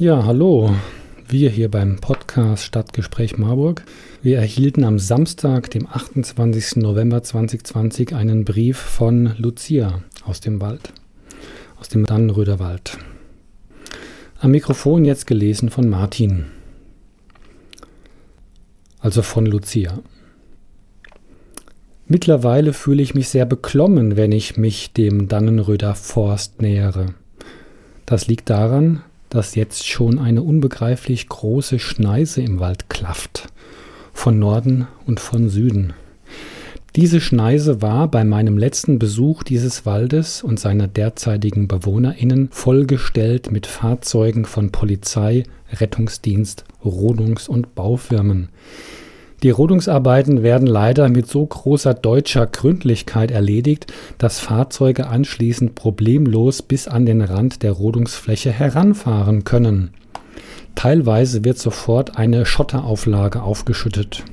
Ja, hallo. Wir hier beim Podcast Stadtgespräch Marburg. Wir erhielten am Samstag, dem 28. November 2020, einen Brief von Lucia aus dem Wald, aus dem Dannenröder Wald. Am Mikrofon jetzt gelesen von Martin, also von Lucia. Mittlerweile fühle ich mich sehr beklommen, wenn ich mich dem Dannenröder Forst nähere. Das liegt daran, dass jetzt schon eine unbegreiflich große Schneise im Wald klafft, von Norden und von Süden. Diese Schneise war bei meinem letzten Besuch dieses Waldes und seiner derzeitigen BewohnerInnen vollgestellt mit Fahrzeugen von Polizei, Rettungsdienst, Rodungs- und Baufirmen. Die Rodungsarbeiten werden leider mit so großer deutscher Gründlichkeit erledigt, dass Fahrzeuge anschließend problemlos bis an den Rand der Rodungsfläche heranfahren können. Teilweise wird sofort eine Schotterauflage aufgeschüttet.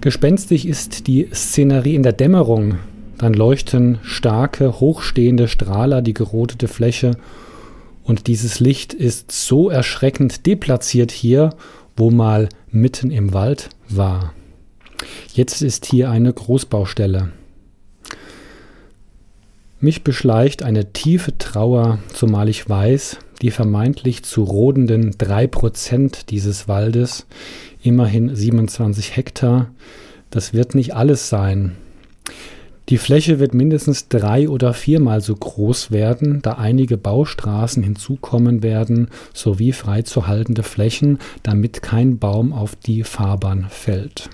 Gespenstig ist die Szenerie in der Dämmerung. Dann leuchten starke, hochstehende Strahler die gerotete Fläche und dieses Licht ist so erschreckend deplatziert hier wo mal mitten im Wald war. Jetzt ist hier eine Großbaustelle. Mich beschleicht eine tiefe Trauer, zumal ich weiß, die vermeintlich zu rodenden drei Prozent dieses Waldes, immerhin 27 Hektar, das wird nicht alles sein. Die Fläche wird mindestens drei oder viermal so groß werden, da einige Baustraßen hinzukommen werden, sowie freizuhaltende Flächen, damit kein Baum auf die Fahrbahn fällt.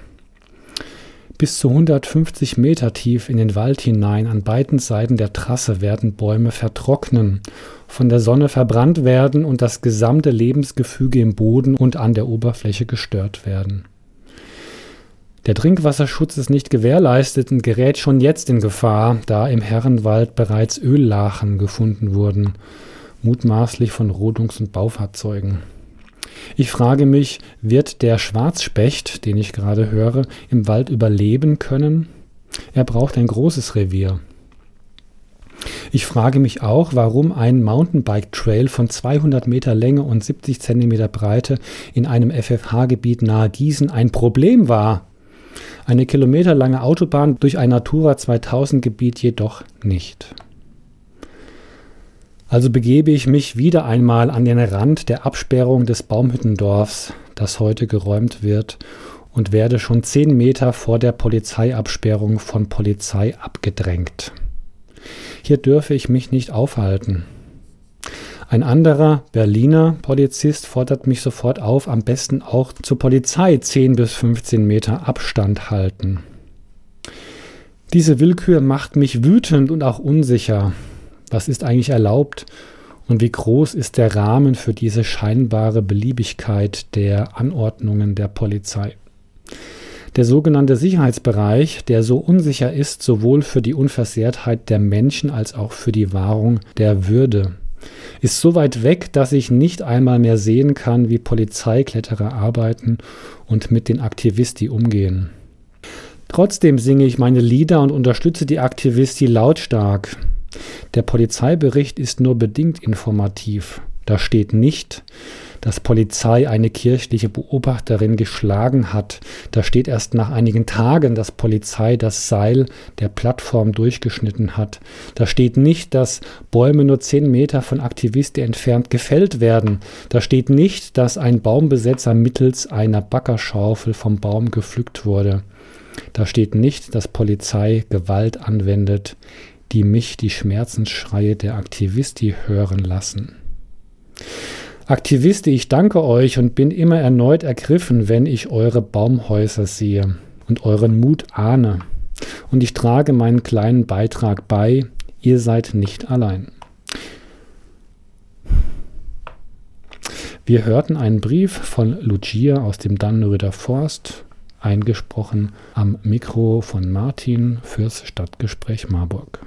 Bis zu 150 Meter tief in den Wald hinein an beiden Seiten der Trasse werden Bäume vertrocknen, von der Sonne verbrannt werden und das gesamte Lebensgefüge im Boden und an der Oberfläche gestört werden. Der Trinkwasserschutz ist nicht gewährleistet und gerät schon jetzt in Gefahr, da im Herrenwald bereits Öllachen gefunden wurden, mutmaßlich von Rodungs- und Baufahrzeugen. Ich frage mich, wird der Schwarzspecht, den ich gerade höre, im Wald überleben können? Er braucht ein großes Revier. Ich frage mich auch, warum ein Mountainbike-Trail von 200 Meter Länge und 70 Zentimeter Breite in einem FFH-Gebiet nahe Gießen ein Problem war. Eine kilometerlange Autobahn durch ein Natura 2000 Gebiet jedoch nicht. Also begebe ich mich wieder einmal an den Rand der Absperrung des Baumhüttendorfs, das heute geräumt wird, und werde schon zehn Meter vor der Polizeiabsperrung von Polizei abgedrängt. Hier dürfe ich mich nicht aufhalten. Ein anderer Berliner Polizist fordert mich sofort auf, am besten auch zur Polizei 10 bis 15 Meter Abstand halten. Diese Willkür macht mich wütend und auch unsicher. Was ist eigentlich erlaubt und wie groß ist der Rahmen für diese scheinbare Beliebigkeit der Anordnungen der Polizei? Der sogenannte Sicherheitsbereich, der so unsicher ist, sowohl für die Unversehrtheit der Menschen als auch für die Wahrung der Würde ist so weit weg, dass ich nicht einmal mehr sehen kann, wie Polizeikletterer arbeiten und mit den Aktivisti umgehen. Trotzdem singe ich meine Lieder und unterstütze die Aktivisti lautstark. Der Polizeibericht ist nur bedingt informativ. Da steht nicht, dass Polizei eine kirchliche Beobachterin geschlagen hat. Da steht erst nach einigen Tagen, dass Polizei das Seil der Plattform durchgeschnitten hat. Da steht nicht, dass Bäume nur zehn Meter von Aktivisten entfernt gefällt werden. Da steht nicht, dass ein Baumbesetzer mittels einer Backerschaufel vom Baum gepflückt wurde. Da steht nicht, dass Polizei Gewalt anwendet, die mich die Schmerzensschreie der Aktivisti hören lassen. Aktiviste, ich danke euch und bin immer erneut ergriffen, wenn ich eure Baumhäuser sehe und euren Mut ahne. Und ich trage meinen kleinen Beitrag bei, ihr seid nicht allein. Wir hörten einen Brief von Lucia aus dem Dannenröder Forst, eingesprochen am Mikro von Martin fürs Stadtgespräch Marburg.